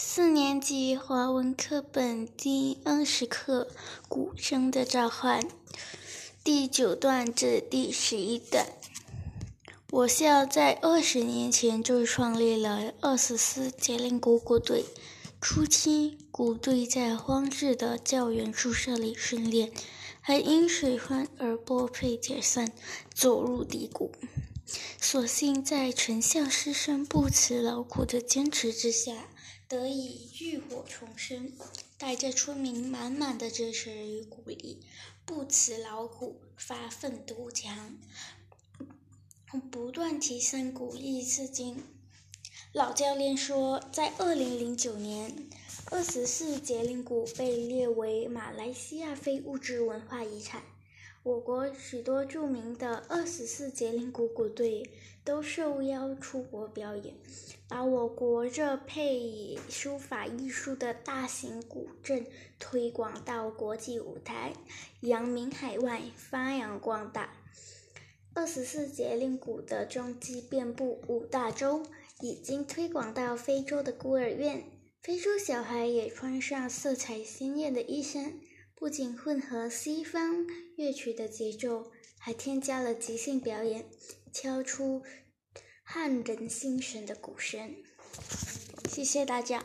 四年级华文课本第二十课《古筝的召唤》第九段至第十一段。我校在二十年前就创立了二十四节令鼓鼓队。初期，鼓队在荒置的教员宿舍里训练，还因水患而拨配解散，走入低谷。所幸在全校师生不辞劳苦的坚持之下，得以浴火重生。带着村民满满的支持与鼓励，不辞劳苦，发奋图强，不断提升鼓励至今。老教练说，在二零零九年，二十四节令鼓被列为马来西亚非物质文化遗产。我国许多著名的二十四节令鼓鼓队都受邀出国表演，把我国这配以书法艺术的大型古镇推广到国际舞台，扬名海外，发扬光大。二十四节令鼓的踪迹遍布五大洲，已经推广到非洲的孤儿院，非洲小孩也穿上色彩鲜艳的衣衫。不仅混合西方乐曲的节奏，还添加了即兴表演，敲出撼人心弦的鼓声。谢谢大家。